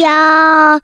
要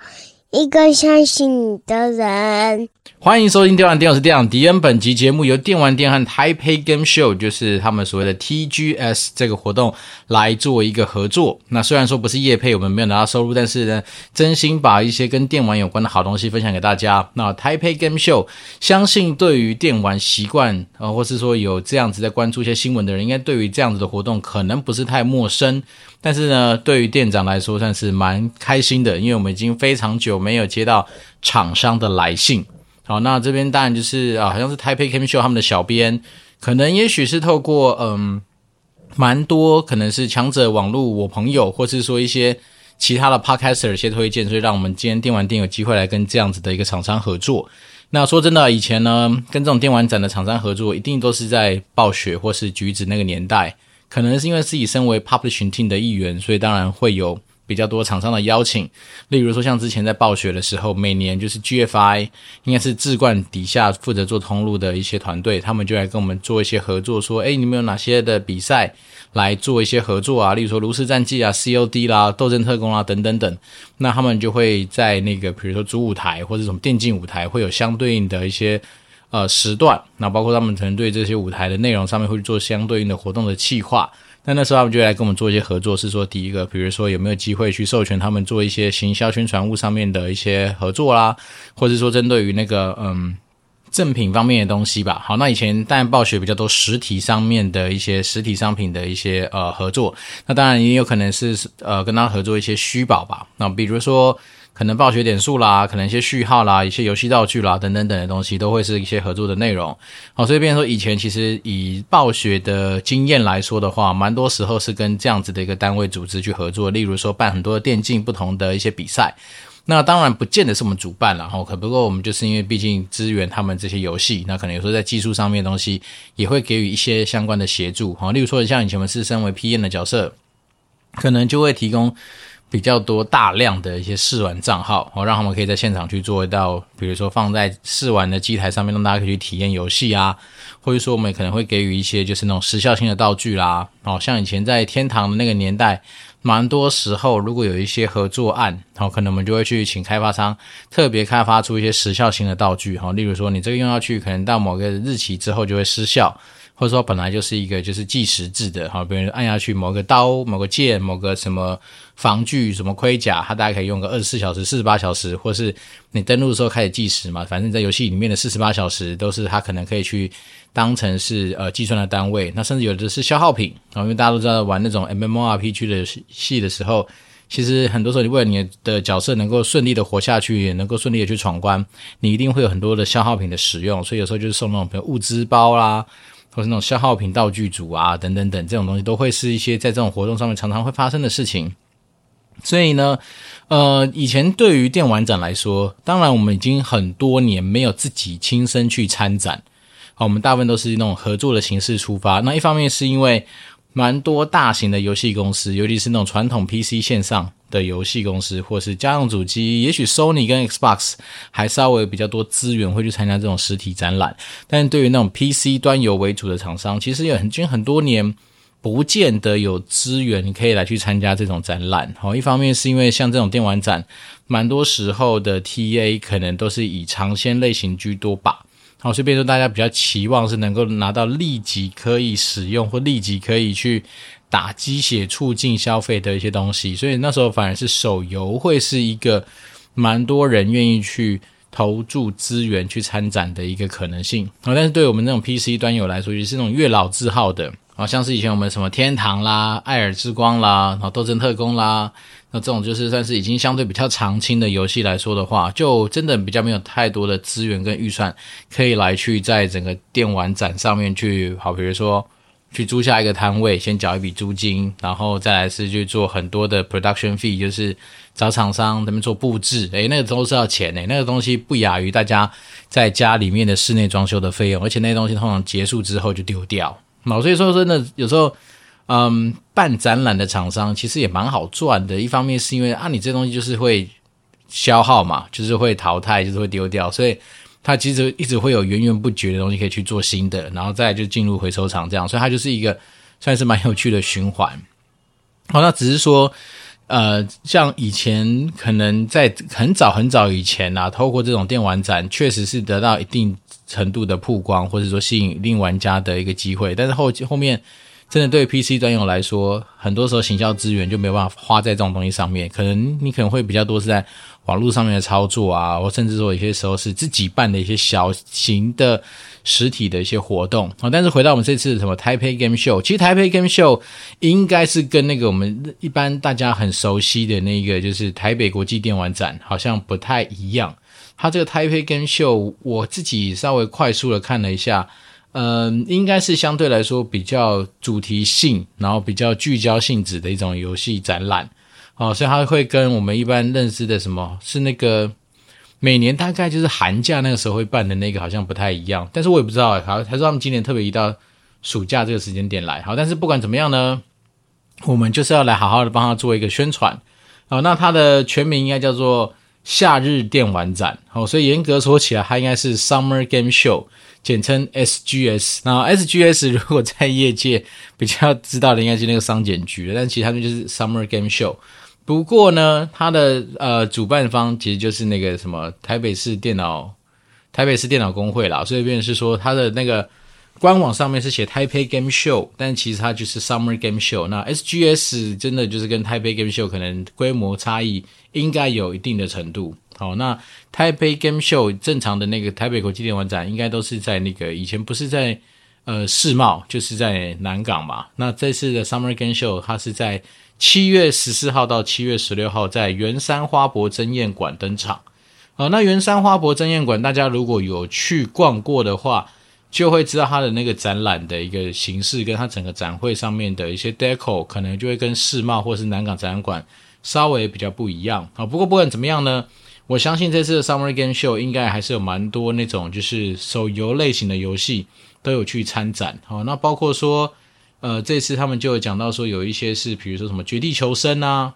一个相信你的人。欢迎收听电玩店，我是店长迪恩。本集节目由电玩店和 Taipei Game Show，就是他们所谓的 TGS 这个活动来做一个合作。那虽然说不是业配，我们没有拿到收入，但是呢，真心把一些跟电玩有关的好东西分享给大家。那 Taipei Game Show，相信对于电玩习惯啊，或是说有这样子在关注一些新闻的人，应该对于这样子的活动可能不是太陌生。但是呢，对于店长来说，算是蛮开心的，因为我们已经非常久没有接到厂商的来信。好，那这边当然就是啊，好像是 Taipei Game Show 他们的小编，可能也许是透过嗯，蛮多可能是强者网络我朋友，或是说一些其他的 Podcaster 一些推荐，所以让我们今天电玩店有机会来跟这样子的一个厂商合作。那说真的，以前呢，跟这种电玩展的厂商合作，一定都是在暴雪或是橘子那个年代，可能是因为自己身为 Publishing Team 的一员，所以当然会有。比较多厂商的邀请，例如说像之前在暴雪的时候，每年就是 GFI 应该是智冠底下负责做通路的一些团队，他们就来跟我们做一些合作，说，诶，你们有哪些的比赛来做一些合作啊？例如说炉石战记啊、COD 啦、斗争特工啊等等等，那他们就会在那个比如说主舞台或者什么电竞舞台会有相对应的一些呃时段，那包括他们团队这些舞台的内容上面会做相对应的活动的企划。那那时候他们就来跟我们做一些合作，是说第一个，比如说有没有机会去授权他们做一些行销宣传物上面的一些合作啦，或者说针对于那个嗯赠品方面的东西吧。好，那以前当然暴雪比较多实体上面的一些实体商品的一些呃合作，那当然也有可能是呃跟他合作一些虚宝吧。那比如说。可能暴雪点数啦，可能一些序号啦，一些游戏道具啦，等等等的东西，都会是一些合作的内容。好，所以变成说，以前其实以暴雪的经验来说的话，蛮多时候是跟这样子的一个单位组织去合作。例如说，办很多的电竞不同的一些比赛，那当然不见得是我们主办了哈。可不过我们就是因为毕竟支援他们这些游戏，那可能有时候在技术上面的东西也会给予一些相关的协助。好，例如说像以前我们是身为 PM 的角色，可能就会提供。比较多大量的一些试玩账号，哦，让他们可以在现场去做到，比如说放在试玩的机台上面，让大家可以去体验游戏啊，或者说我们也可能会给予一些就是那种时效性的道具啦，哦，像以前在天堂的那个年代，蛮多时候如果有一些合作案，哦，可能我们就会去请开发商特别开发出一些时效性的道具，哈，例如说你这个用下去，可能到某个日期之后就会失效。或者说本来就是一个就是计时制的哈，比如按下去某个刀、某个剑、某个什么防具、什么盔甲，它大概可以用个二十四小时、四十八小时，或是你登录的时候开始计时嘛，反正在游戏里面的四十八小时都是它可能可以去当成是呃计算的单位。那甚至有的是消耗品啊，因为大家都知道玩那种 MMORPG 的戏的时候，其实很多时候你为了你的角色能够顺利的活下去，也能够顺利的去闯关，你一定会有很多的消耗品的使用，所以有时候就是送那种比如物资包啦。或是那种消耗品道具组啊，等等等这种东西，都会是一些在这种活动上面常常会发生的事情。所以呢，呃，以前对于电玩展来说，当然我们已经很多年没有自己亲身去参展，好，我们大部分都是那种合作的形式出发。那一方面是因为蛮多大型的游戏公司，尤其是那种传统 PC 线上。的游戏公司或是家用主机，也许 Sony 跟 Xbox 还稍微比较多资源会去参加这种实体展览，但对于那种 PC 端游为主的厂商，其实也很已经很多年不见得有资源可以来去参加这种展览。好，一方面是因为像这种电玩展，蛮多时候的 TA 可能都是以尝鲜类型居多吧。好，所以变成大家比较期望是能够拿到立即可以使用或立即可以去。打鸡血促进消费的一些东西，所以那时候反而是手游会是一个蛮多人愿意去投注资源去参展的一个可能性。但是对我们那种 PC 端游来说，也是那种月老字号的啊，像是以前我们什么天堂啦、艾尔之光啦、然后斗争特工啦，那这种就是算是已经相对比较长青的游戏来说的话，就真的比较没有太多的资源跟预算可以来去在整个电玩展上面去，好，比如说。去租下一个摊位，先缴一笔租金，然后再来是去做很多的 production fee，就是找厂商他们做布置，诶，那个都是要钱诶，那个东西不亚于大家在家里面的室内装修的费用，而且那东西通常结束之后就丢掉。所以说真的有时候，嗯，办展览的厂商其实也蛮好赚的，一方面是因为啊，你这东西就是会消耗嘛，就是会淘汰，就是会丢掉，所以。它其实一直会有源源不绝的东西可以去做新的，然后再就进入回收厂这样，所以它就是一个算是蛮有趣的循环。好，那只是说呃，像以前可能在很早很早以前啊，透过这种电玩展，确实是得到一定程度的曝光，或者说吸引一定玩家的一个机会。但是后后面，真的对 PC 专用来说，很多时候行销资源就没有办法花在这种东西上面。可能你可能会比较多是在网络上面的操作啊，或甚至说有些时候是自己办的一些小型的实体的一些活动啊。但是回到我们这次什么 Taipei Game Show，其实 Taipei Game Show 应该是跟那个我们一般大家很熟悉的那个就是台北国际电玩展好像不太一样。它这个 Taipei Game Show 我自己稍微快速的看了一下。嗯，应该是相对来说比较主题性，然后比较聚焦性质的一种游戏展览，哦，所以它会跟我们一般认知的什么是那个每年大概就是寒假那个时候会办的那个好像不太一样，但是我也不知道，好，还是他们今年特别移到暑假这个时间点来，好，但是不管怎么样呢，我们就是要来好好的帮他做一个宣传，好，那它的全名应该叫做夏日电玩展，好，所以严格说起来，它应该是 Summer Game Show。简称 SGS，然后 SGS 如果在业界比较知道的，应该是那个商检局，但其实他们就是 Summer Game Show。不过呢，它的呃主办方其实就是那个什么台北市电脑台北市电脑工会啦，所以变是说它的那个官网上面是写 Taipei Game Show，但其实它就是 Summer Game Show。那 SGS 真的就是跟 Taipei Game Show 可能规模差异应该有一定的程度。好，那台北 Game Show 正常的那个台北国际电玩展，应该都是在那个以前不是在呃世贸，就是在南港嘛。那这次的 Summer Game Show 它是在七月十四号到七月十六号在圆山花博争艳馆登场。好，那圆山花博争艳馆，大家如果有去逛过的话，就会知道它的那个展览的一个形式，跟它整个展会上面的一些 deco，可能就会跟世贸或是南港展览馆稍微比较不一样。啊，不过不管怎么样呢。我相信这次的 Summer Game Show 应该还是有蛮多那种就是手游类型的游戏都有去参展，好，那包括说，呃，这次他们就有讲到说有一些是，比如说什么绝地求生啊，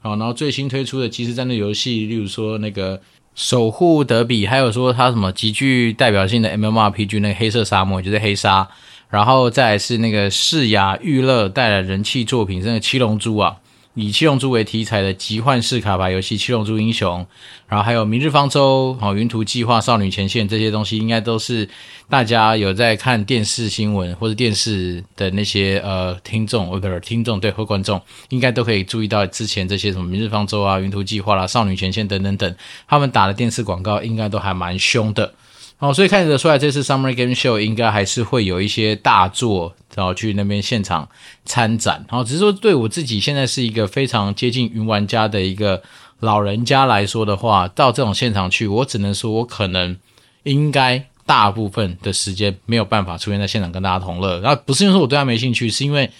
好，然后最新推出的即时战略游戏，例如说那个守护德比，还有说他什么极具代表性的 MMRPG 那个黑色沙漠，就是黑沙，然后再是那个世雅娱乐带来人气作品，那个七龙珠啊。以七龙珠为题材的集幻式卡牌游戏《七龙珠英雄》，然后还有《明日方舟》、哦，《云图计划》、《少女前线》这些东西，应该都是大家有在看电视新闻或者电视的那些呃听众，或者听众对或观众，应该都可以注意到之前这些什么《明日方舟》啊、《云图计划》啦、《少女前线》等等等，他们打的电视广告应该都还蛮凶的。哦，所以看得出来，这次 Summer Game Show 应该还是会有一些大作，然后去那边现场参展。然后只是说，对我自己现在是一个非常接近云玩家的一个老人家来说的话，到这种现场去，我只能说我可能应该大部分的时间没有办法出现在现场跟大家同乐。然后不是因为说我对他没兴趣，是因为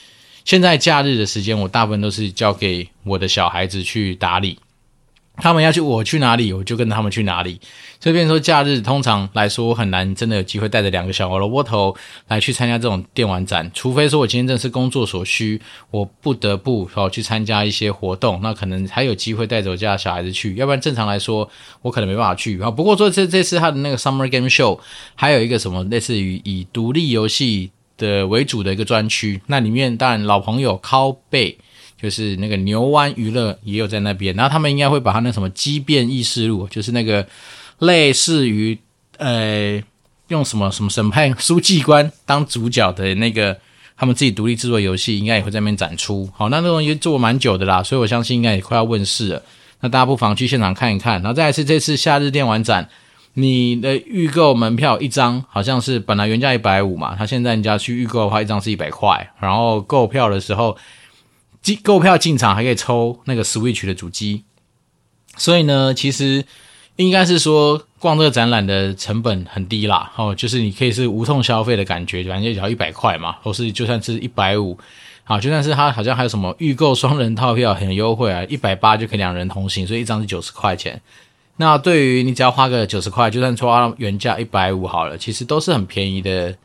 现在假日的时间，我大部分都是交给我的小孩子去打理。他们要去，我去哪里，我就跟他们去哪里。所以，变成说假日通常来说，我很难真的有机会带着两个小萝卜头来去参加这种电玩展。除非说我今天正是工作所需，我不得不哦去参加一些活动，那可能还有机会带着我家小孩子去。要不然正常来说，我可能没办法去啊。不过说这这次他的那个 Summer Game Show 还有一个什么类似于以独立游戏的为主的一个专区，那里面当然老朋友 Calbee。就是那个牛湾娱乐也有在那边，然后他们应该会把他那什么畸变异事录，就是那个类似于呃用什么什么审判书记官当主角的那个他们自己独立制作游戏，应该也会在那边展出。好，那那种也做蛮久的啦，所以我相信应该也快要问世了。那大家不妨去现场看一看。然后再来是这次夏日电玩展，你的预购门票一张好像是本来原价一百五嘛，他现在人家去预购的话，一张是一百块，然后购票的时候。购票进场还可以抽那个 Switch 的主机，所以呢，其实应该是说逛这个展览的成本很低啦，哦，就是你可以是无痛消费的感觉，反正就只要一百块嘛，或是就算是一百五，好，就算是它好像还有什么预购双人套票很优惠啊，一百八就可以两人同行，所以一张是九十块钱。那对于你只要花个九十块，就算抽原价一百五好了，其实都是很便宜的。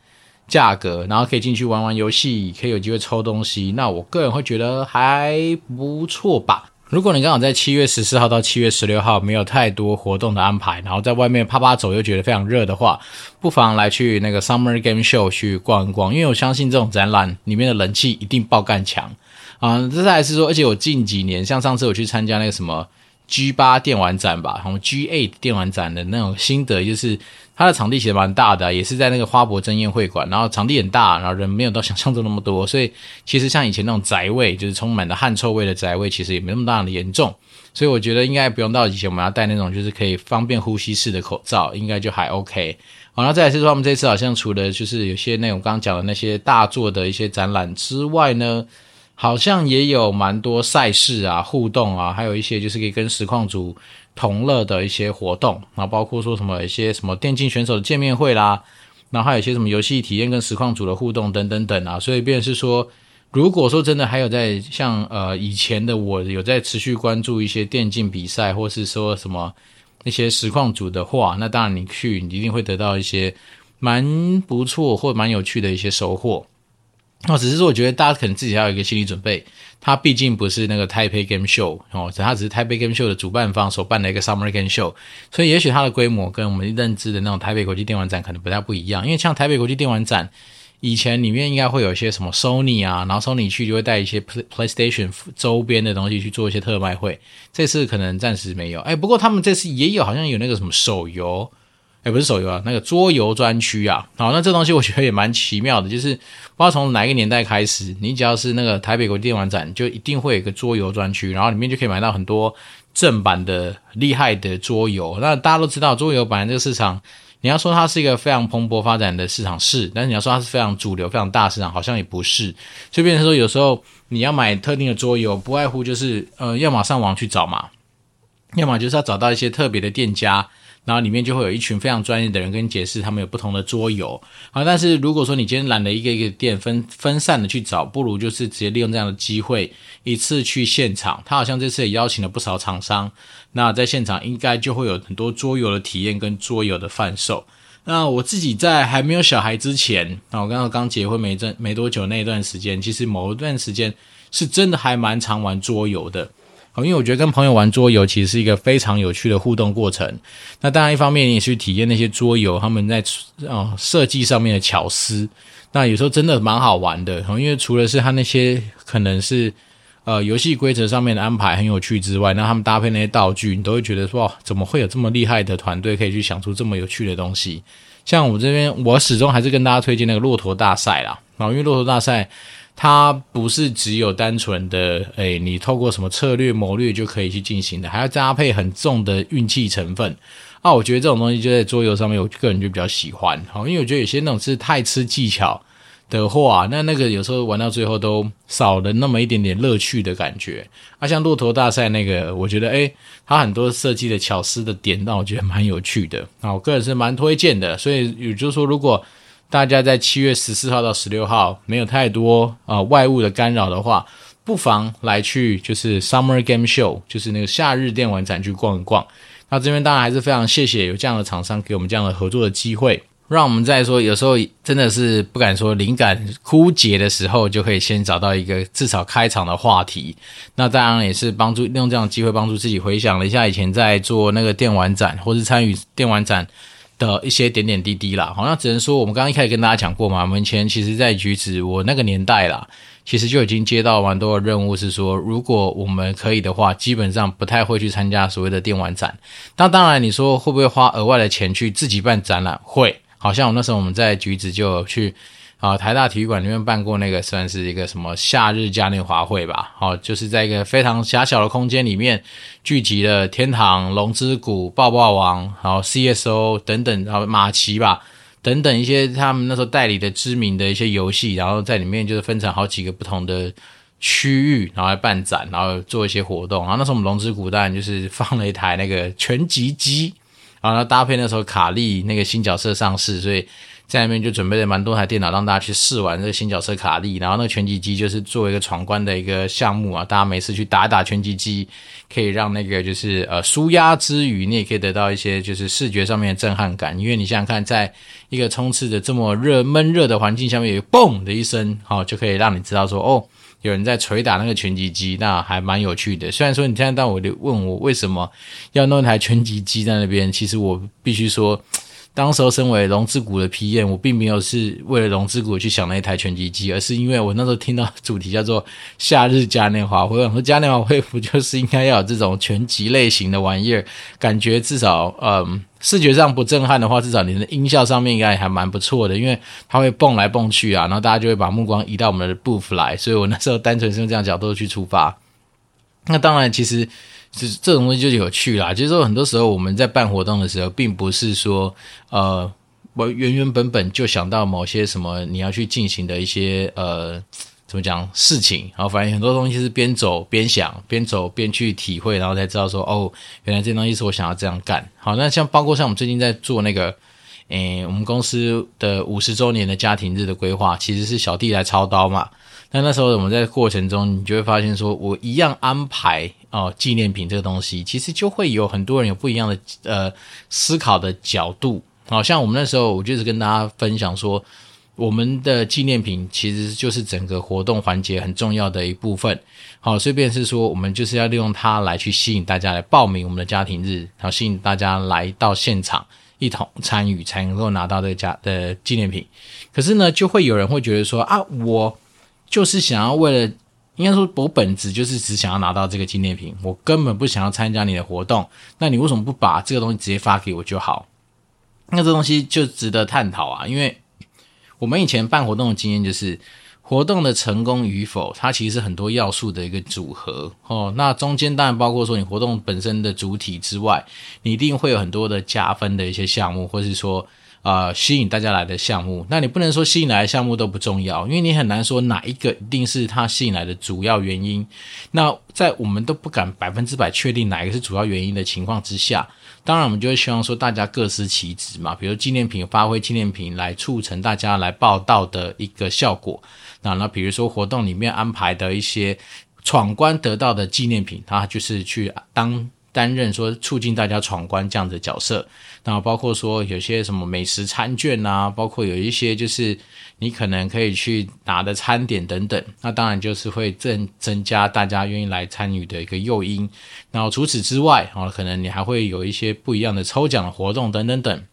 价格，然后可以进去玩玩游戏，可以有机会抽东西。那我个人会觉得还不错吧。如果你刚好在七月十四号到七月十六号没有太多活动的安排，然后在外面趴趴走又觉得非常热的话，不妨来去那个 Summer Game Show 去逛一逛。因为我相信这种展览里面的人气一定爆干强。啊，这还是说，而且我近几年，像上次我去参加那个什么 G 八电玩展吧，然后 G 八电玩展的那种心得，就是它的场地其实蛮大的，也是在那个花博争艳会馆，然后场地很大，然后人没有到想象中那么多，所以其实像以前那种宅味，就是充满了汗臭味的宅味，其实也没那么大的严重。所以我觉得应该不用到以前我们要戴那种就是可以方便呼吸式的口罩，应该就还 OK。好，那再来是说，我们这次好像除了就是有些那种刚刚讲的那些大作的一些展览之外呢，好像也有蛮多赛事啊、互动啊，还有一些就是可以跟实况组同乐的一些活动，然后包括说什么一些什么电竞选手的见面会啦，然后还有一些什么游戏体验跟实况组的互动等等等啊，所以便是说。如果说真的还有在像呃以前的我有在持续关注一些电竞比赛，或是说什么那些实况组的话，那当然你去你一定会得到一些蛮不错或蛮有趣的一些收获。那只是说我觉得大家可能自己要有一个心理准备，它毕竟不是那个 Taipei Game Show 哦，它只是 Taipei Game Show 的主办方所办的一个 Summer Game Show，所以也许它的规模跟我们认知的那种台北国际电玩展可能不太不一样，因为像台北国际电玩展。以前里面应该会有一些什么 Sony 啊，然后 Sony 去就会带一些 Play PlayStation 周边的东西去做一些特卖会。这次可能暂时没有，哎，不过他们这次也有，好像有那个什么手游，哎，不是手游啊，那个桌游专区啊。好，那这东西我觉得也蛮奇妙的，就是不知道从哪一个年代开始，你只要是那个台北国际电玩展，就一定会有一个桌游专区，然后里面就可以买到很多正版的厉害的桌游。那大家都知道，桌游本来这个市场。你要说它是一个非常蓬勃发展的市场是，但是你要说它是非常主流、非常大市场，好像也不是。所以变成说，有时候你要买特定的桌游，不外乎就是呃，要么上网去找嘛，要么就是要找到一些特别的店家。然后里面就会有一群非常专业的人跟你解释他们有不同的桌游啊。但是如果说你今天懒得一个一个店分分散的去找，不如就是直接利用这样的机会一次去现场。他好像这次也邀请了不少厂商，那在现场应该就会有很多桌游的体验跟桌游的贩售。那我自己在还没有小孩之前，那我刚刚刚结婚没阵没多久那一段时间，其实某一段时间是真的还蛮常玩桌游的。因为我觉得跟朋友玩桌游其实是一个非常有趣的互动过程。那当然，一方面你去体验那些桌游他们在啊设计上面的巧思。那有时候真的蛮好玩的，因为除了是他那些可能是呃游戏规则上面的安排很有趣之外，那他们搭配那些道具，你都会觉得说哇，怎么会有这么厉害的团队可以去想出这么有趣的东西？像我这边，我始终还是跟大家推荐那个骆驼大赛啦。啊，因为骆驼大赛。它不是只有单纯的，诶，你透过什么策略谋略就可以去进行的，还要搭配很重的运气成分。啊，我觉得这种东西就在桌游上面，我个人就比较喜欢。好，因为我觉得有些那种是太吃技巧的话，那那个有时候玩到最后都少了那么一点点乐趣的感觉。啊，像骆驼大赛那个，我觉得诶，它很多设计的巧思的点，让我觉得蛮有趣的。啊，我个人是蛮推荐的。所以也就是说，如果大家在七月十四号到十六号没有太多啊、呃、外物的干扰的话，不妨来去就是 Summer Game Show，就是那个夏日电玩展去逛一逛。那这边当然还是非常谢谢有这样的厂商给我们这样的合作的机会，让我们在说有时候真的是不敢说灵感枯竭的时候，就可以先找到一个至少开场的话题。那当然也是帮助利用这样的机会帮助自己回想了一下以前在做那个电玩展或是参与电玩展。的一些点点滴滴啦，好像只能说我们刚刚一开始跟大家讲过嘛，我们前其实在橘子我那个年代啦，其实就已经接到蛮多的任务，是说如果我们可以的话，基本上不太会去参加所谓的电玩展。那当然，你说会不会花额外的钱去自己办展览？会，好像我那时候我们在橘子就去。啊，台大体育馆里面办过那个算是一个什么夏日嘉年华会吧？好，就是在一个非常狭小的空间里面，聚集了天堂、龙之谷、爆爆王，然后 CSO 等等，然后马奇吧，等等一些他们那时候代理的知名的一些游戏，然后在里面就是分成好几个不同的区域，然后来办展，然后做一些活动。然后那时候我们龙之谷当然就是放了一台那个拳击机，然后搭配那时候卡利那个新角色上市，所以。在那边就准备了蛮多台电脑，让大家去试玩这个新角色卡利，然后那个拳击机就是作为一个闯关的一个项目啊，大家每次去打打拳击机，可以让那个就是呃舒压之余，你也可以得到一些就是视觉上面的震撼感，因为你想想看，在一个充斥着这么热闷热的环境下面，有嘣的一声，好、哦、就可以让你知道说哦，有人在捶打那个拳击机，那还蛮有趣的。虽然说你现在到我就问我为什么要弄一台拳击机在那边，其实我必须说。当时候身为龙之谷的 PM，我并没有是为了龙之谷去想那一台拳击机，而是因为我那时候听到主题叫做夏日嘉年华会，我说嘉年华会不就是应该要有这种拳击类型的玩意儿？感觉至少嗯。视觉上不震撼的话，至少你的音效上面应该还蛮不错的，因为它会蹦来蹦去啊，然后大家就会把目光移到我们的 booth 来，所以我那时候单纯是用这样角度去出发。那当然，其实这这种东西就有趣啦。就是说，很多时候我们在办活动的时候，并不是说呃，我原原本本就想到某些什么你要去进行的一些呃。怎么讲事情？然后反正很多东西是边走边想，边走边去体会，然后才知道说哦，原来这东西是我想要这样干。好，那像包括像我们最近在做那个，诶，我们公司的五十周年的家庭日的规划，其实是小弟来操刀嘛。那那时候我们在过程中，你就会发现说，我一样安排哦纪念品这个东西，其实就会有很多人有不一样的呃思考的角度。好像我们那时候，我就是跟大家分享说。我们的纪念品其实就是整个活动环节很重要的一部分，好，所以便是说，我们就是要利用它来去吸引大家来报名我们的家庭日，然后吸引大家来到现场一同参与，才能够拿到这个家的纪念品。可是呢，就会有人会觉得说啊，我就是想要为了，应该说我本质就是只想要拿到这个纪念品，我根本不想要参加你的活动，那你为什么不把这个东西直接发给我就好？那这东西就值得探讨啊，因为。我们以前办活动的经验就是，活动的成功与否，它其实是很多要素的一个组合哦。那中间当然包括说你活动本身的主体之外，你一定会有很多的加分的一些项目，或是说呃吸引大家来的项目。那你不能说吸引来的项目都不重要，因为你很难说哪一个一定是它吸引来的主要原因。那在我们都不敢百分之百确定哪一个是主要原因的情况之下。当然，我们就会希望说大家各司其职嘛，比如纪念品发挥纪念品来促成大家来报到的一个效果。那那比如说活动里面安排的一些闯关得到的纪念品，它就是去当。担任说促进大家闯关这样的角色，那包括说有些什么美食餐券啊，包括有一些就是你可能可以去拿的餐点等等，那当然就是会增增加大家愿意来参与的一个诱因。然后除此之外，哦，可能你还会有一些不一样的抽奖的活动等等等，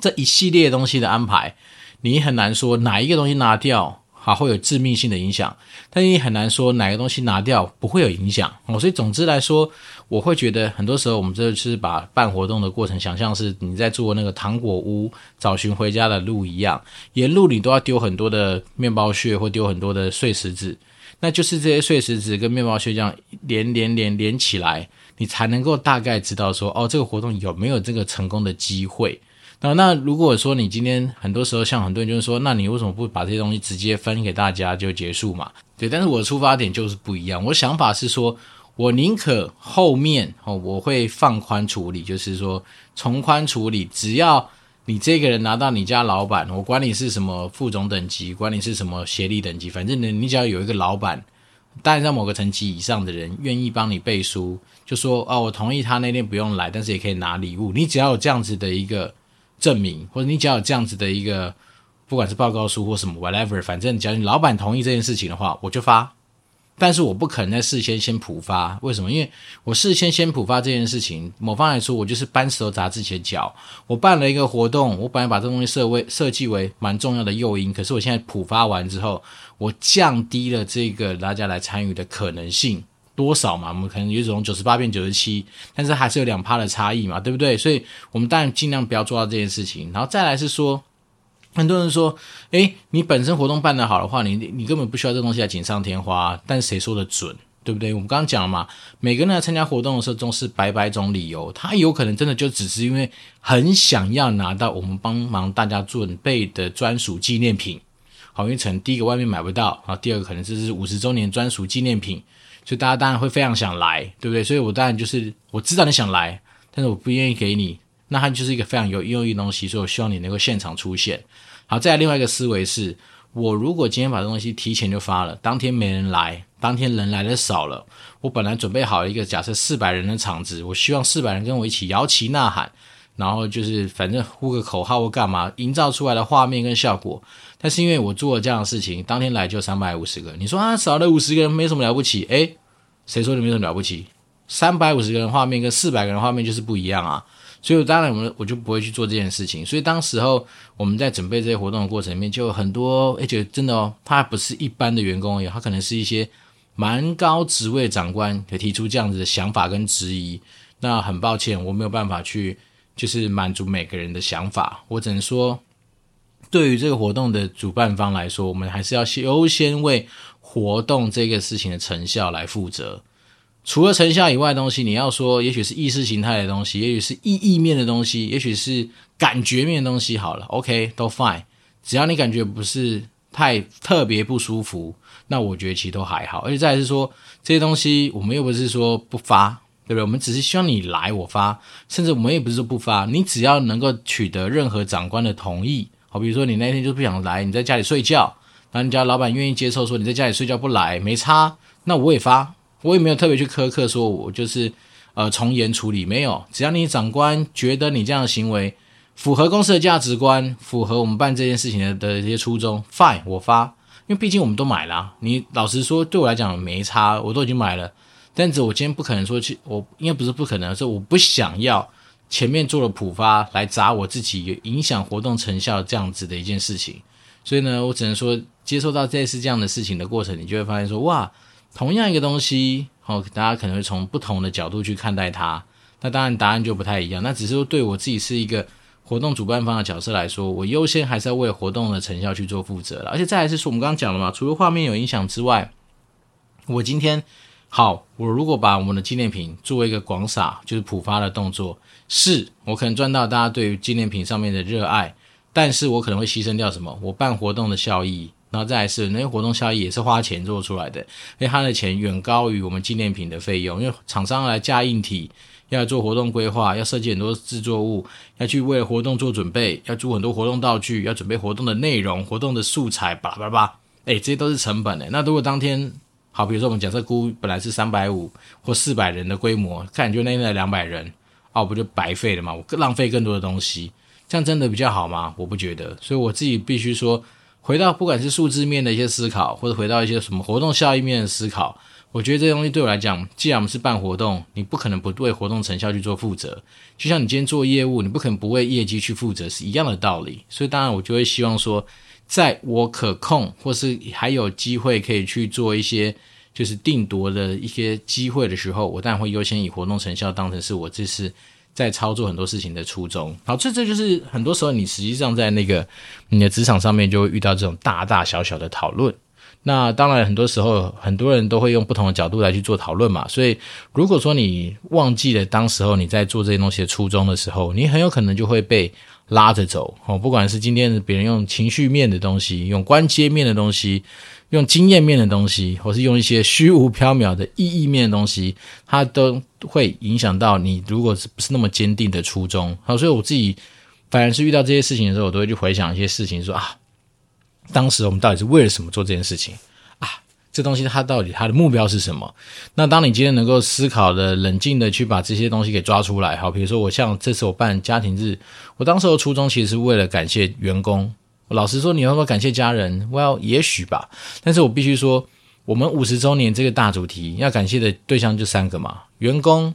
这一系列东西的安排，你很难说哪一个东西拿掉。啊，会有致命性的影响，但你很难说哪个东西拿掉不会有影响哦。所以总之来说，我会觉得很多时候我们这是把办活动的过程想象是你在做那个糖果屋找寻回家的路一样，沿路你都要丢很多的面包屑或丢很多的碎石子，那就是这些碎石子跟面包屑这样连连连连起来，你才能够大概知道说哦，这个活动有没有这个成功的机会。那那如果说你今天很多时候像很多人就是说，那你为什么不把这些东西直接分给大家就结束嘛？对，但是我的出发点就是不一样。我想法是说，我宁可后面哦，我会放宽处理，就是说从宽处理，只要你这个人拿到你家老板，我管你是什么副总等级，管你是什么协理等级，反正呢，你只要有一个老板，带上某个层级以上的人愿意帮你背书，就说哦，我同意他那天不用来，但是也可以拿礼物。你只要有这样子的一个。证明，或者你只要有这样子的一个，不管是报告书或什么 whatever，反正只要你老板同意这件事情的话，我就发。但是我不可能在事先先普发，为什么？因为我事先先普发这件事情，某方来说，我就是搬石头砸自己的脚。我办了一个活动，我本来把这东西设为设计为蛮重要的诱因，可是我现在普发完之后，我降低了这个大家来参与的可能性。多少嘛？我们可能有一种九十八变九十七，但是还是有两趴的差异嘛，对不对？所以我们当然尽量不要做到这件事情。然后再来是说，很多人说，诶，你本身活动办得好的话，你你根本不需要这东西来锦上添花。但谁说的准？对不对？我们刚刚讲了嘛，每个人来参加活动的时候，总是百百种理由。他有可能真的就只是因为很想要拿到我们帮忙大家准备的专属纪念品。好，因为可能第一个外面买不到，然后第二个可能这是五十周年专属纪念品。所以大家当然会非常想来，对不对？所以我当然就是我知道你想来，但是我不愿意给你，那它就是一个非常有用意的东西，所以我希望你能够现场出现。好，再来另外一个思维是，我如果今天把这东西提前就发了，当天没人来，当天人来的少了，我本来准备好一个假设四百人的场子，我希望四百人跟我一起摇旗呐喊，然后就是反正呼个口号或干嘛，营造出来的画面跟效果。但是因为我做了这样的事情，当天来就三百五十个。你说啊，少了五十个人没什么了不起？诶，谁说你没什么了不起？三百五十个人画面跟四百个人画面就是不一样啊。所以当然我们我就不会去做这件事情。所以当时候我们在准备这些活动的过程里面，就很多而且真的哦，他不是一般的员工而已，他可能是一些蛮高职位长官也提出这样子的想法跟质疑。那很抱歉，我没有办法去就是满足每个人的想法。我只能说，对于这个活动的主办方来说，我们还是要优先为活动这个事情的成效来负责。除了成效以外的东西，你要说，也许是意识形态的东西，也许是意义面的东西，也许是感觉面的东西。好了，OK，都 fine。只要你感觉不是太特别不舒服，那我觉得其实都还好。而且再来是说，这些东西我们又不是说不发，对不对？我们只是希望你来我发，甚至我们也不是说不发，你只要能够取得任何长官的同意。好，比如说你那天就不想来，你在家里睡觉，那你家老板愿意接受说你在家里睡觉不来，没差，那我也发。我也没有特别去苛刻，说我就是呃从严处理，没有。只要你长官觉得你这样的行为符合公司的价值观，符合我们办这件事情的的一些初衷，fine，我发。因为毕竟我们都买了，你老实说，对我来讲没差，我都已经买了。但是我今天不可能说去，我应该不是不可能，是我不想要前面做了普发来砸我自己，影响活动成效这样子的一件事情。所以呢，我只能说接受到这次这样的事情的过程，你就会发现说，哇。同样一个东西，好，大家可能会从不同的角度去看待它。那当然答案就不太一样。那只是说，对我自己是一个活动主办方的角色来说，我优先还是要为活动的成效去做负责了。而且再来是说，我们刚刚讲了嘛，除了画面有影响之外，我今天好，我如果把我们的纪念品作为一个广撒，就是普发的动作，是我可能赚到大家对于纪念品上面的热爱，但是我可能会牺牲掉什么？我办活动的效益。然后再来是那些活动效益也是花钱做出来的，因为他的钱远高于我们纪念品的费用。因为厂商来加硬体，要做活动规划，要设计很多制作物，要去为了活动做准备，要租很多活动道具，要准备活动的内容、活动的素材，叭叭叭，哎，这些都是成本的。那如果当天好，比如说我们假设估本来是三百五或四百人的规模，看你就那那两百人，哦，不就白费了嘛？我浪费更多的东西，这样真的比较好吗？我不觉得。所以我自己必须说。回到不管是数字面的一些思考，或者回到一些什么活动效益面的思考，我觉得这东西对我来讲，既然我们是办活动，你不可能不为活动成效去做负责。就像你今天做业务，你不可能不为业绩去负责，是一样的道理。所以当然我就会希望说，在我可控或是还有机会可以去做一些就是定夺的一些机会的时候，我当然会优先以活动成效当成是我这次。在操作很多事情的初衷，好，这这就是很多时候你实际上在那个你的职场上面就会遇到这种大大小小的讨论。那当然很多时候很多人都会用不同的角度来去做讨论嘛。所以如果说你忘记了当时候你在做这些东西的初衷的时候，你很有可能就会被拉着走哦。不管是今天别人用情绪面的东西，用关节面的东西。用经验面的东西，或是用一些虚无缥缈的意义面的东西，它都会影响到你。如果是不是那么坚定的初衷，好，所以我自己反而是遇到这些事情的时候，我都会去回想一些事情，说啊，当时我们到底是为了什么做这件事情啊？这东西它到底它的目标是什么？那当你今天能够思考的、冷静的去把这些东西给抓出来，好，比如说我像这次我办家庭日，我当时的初衷其实是为了感谢员工。老实说，你要说感谢家人，Well，也许吧。但是我必须说，我们五十周年这个大主题，要感谢的对象就三个嘛：员工，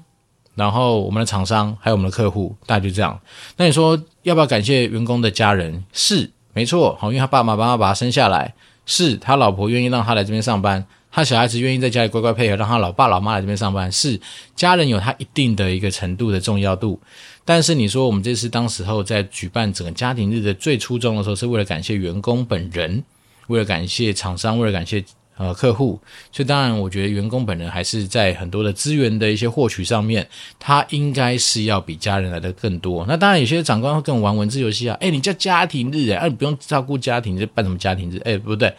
然后我们的厂商，还有我们的客户，大概就这样。那你说要不要感谢员工的家人？是，没错，好，因为他爸爸妈妈把他生下来，是他老婆愿意让他来这边上班，他小孩子愿意在家里乖乖配合，让他老爸老妈来这边上班，是家人有他一定的一个程度的重要度。但是你说我们这次当时候在举办整个家庭日的最初衷的时候，是为了感谢员工本人，为了感谢厂商，为了感谢呃客户。所以当然，我觉得员工本人还是在很多的资源的一些获取上面，他应该是要比家人来的更多。那当然，有些长官会跟我玩文字游戏啊，诶，你叫家庭日诶，啊，你不用照顾家庭，就办什么家庭日？诶，不对，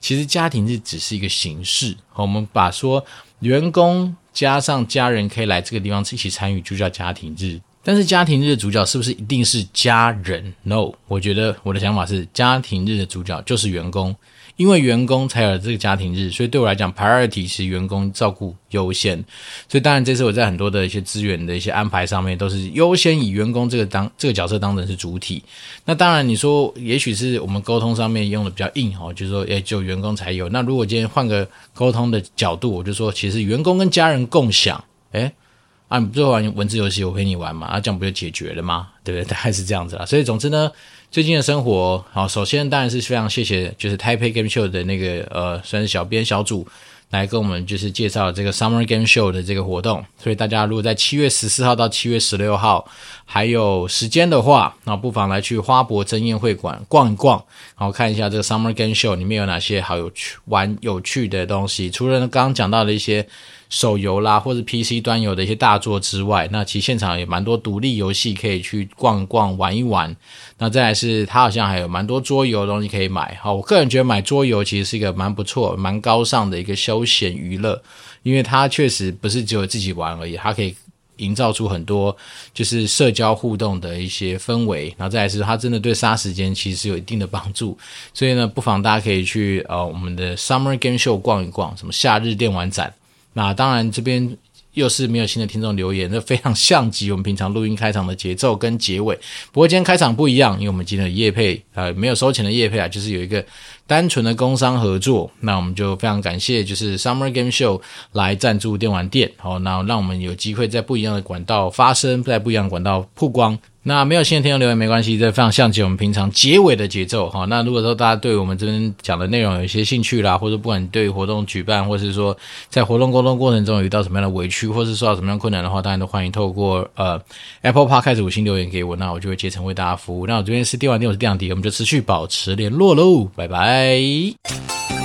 其实家庭日只是一个形式。我们把说员工加上家人可以来这个地方一起参与，就叫家庭日。但是家庭日的主角是不是一定是家人？No，我觉得我的想法是，家庭日的主角就是员工，因为员工才有这个家庭日，所以对我来讲，priority 是员工照顾优先。所以当然，这次我在很多的一些资源的一些安排上面，都是优先以员工这个当这个角色当成是主体。那当然，你说也许是我们沟通上面用的比较硬哦，就是说，诶，就员工才有。那如果今天换个沟通的角度，我就说，其实员工跟家人共享。诶啊，你不是玩文字游戏，我陪你玩嘛，啊，这样不就解决了吗？对不对？大概是这样子啦。所以总之呢，最近的生活，好，首先当然是非常谢谢，就是 Taipei Game Show 的那个呃，算是小编小组。来跟我们就是介绍这个 Summer Game Show 的这个活动，所以大家如果在七月十四号到七月十六号还有时间的话，那不妨来去花博争宴会馆逛一逛，然后看一下这个 Summer Game Show 里面有哪些好有趣玩有趣的东西。除了刚刚讲到的一些手游啦，或者 PC 端游的一些大作之外，那其实现场也蛮多独立游戏可以去逛一逛玩一玩。那再来是，它好像还有蛮多桌游的东西可以买。好，我个人觉得买桌游其实是一个蛮不错、蛮高尚的一个休闲娱乐，因为它确实不是只有自己玩而已，它可以营造出很多就是社交互动的一些氛围。然后再来是，它真的对杀时间其实有一定的帮助。所以呢，不妨大家可以去呃我们的 Summer Game Show 逛一逛，什么夏日电玩展。那当然这边。又是没有新的听众留言，这非常像极我们平常录音开场的节奏跟结尾。不过今天开场不一样，因为我们今天的夜配，啊，没有收钱的夜配啊，就是有一个单纯的工商合作。那我们就非常感谢，就是 Summer Game Show 来赞助电玩店，好，那让我们有机会在不一样的管道发声，在不一样的管道曝光。那没有新的听众留言没关系，这非常像极我们平常结尾的节奏哈。那如果说大家对我们这边讲的内容有一些兴趣啦，或者不管对活动举办，或是说在活动沟通过程中有遇到什么样的委屈，或是受到什么样困难的话，当然都欢迎透过呃 Apple Podcast 开始五星留言给我，那我就会竭诚为大家服务。那我这边是电玩店，我是电玩迪，我们就持续保持联络喽，拜拜は。